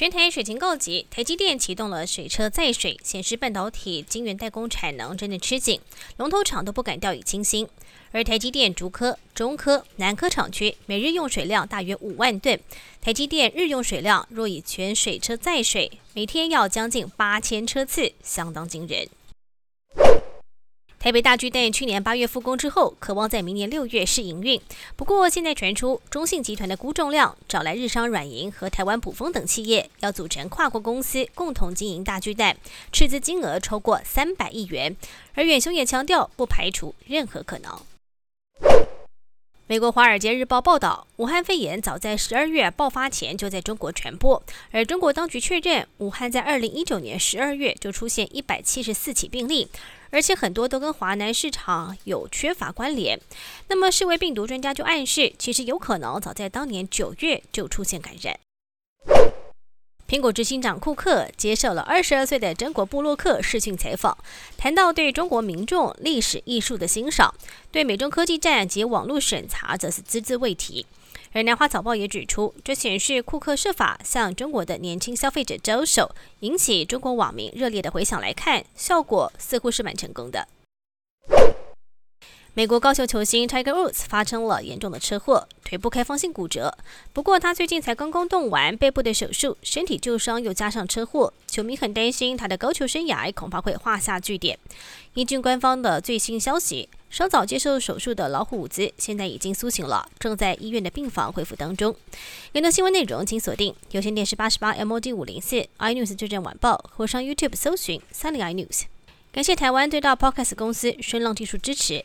全台水情告急，台积电启动了水车载水，显示半导体晶圆代工产能真的吃紧，龙头厂都不敢掉以轻心。而台积电竹科、中科、南科厂区每日用水量大约五万吨，台积电日用水量若以全水车载水，每天要将近八千车次，相当惊人。台北大巨蛋去年八月复工之后，渴望在明年六月试营运。不过现在传出中信集团的估重量找来日商软银和台湾普丰等企业，要组成跨国公司共同经营大巨蛋，斥资金额超过三百亿元。而远雄也强调，不排除任何可能。美国《华尔街日报》报道，武汉肺炎早在十二月爆发前就在中国传播，而中国当局确认，武汉在二零一九年十二月就出现一百七十四起病例，而且很多都跟华南市场有缺乏关联。那么，世卫病毒专家就暗示，其实有可能早在当年九月就出现感染。苹果执行长库克接受了二十二岁的真国布洛克视讯采访，谈到对中国民众历史艺术的欣赏，对美中科技战及网络审查则是只字未提。而南华早报也指出，这显示库克设法向中国的年轻消费者招手，引起中国网民热烈的回响。来看，效果似乎是蛮成功的。美国高球球星 Tiger Woods 发生了严重的车祸，腿部开放性骨折。不过他最近才刚刚动完背部的手术，身体旧伤又加上车祸，球迷很担心他的高球生涯恐怕会画下句点。依据官方的最新消息，稍早接受手术的老虎伍兹现在已经苏醒了，正在医院的病房恢复当中。更多新闻内容请锁定有线电视八十八 MOD 五零四 iNews 最正晚报，或上 YouTube 搜寻三零 iNews。感谢台湾最大 Podcast 公司声浪技术支持。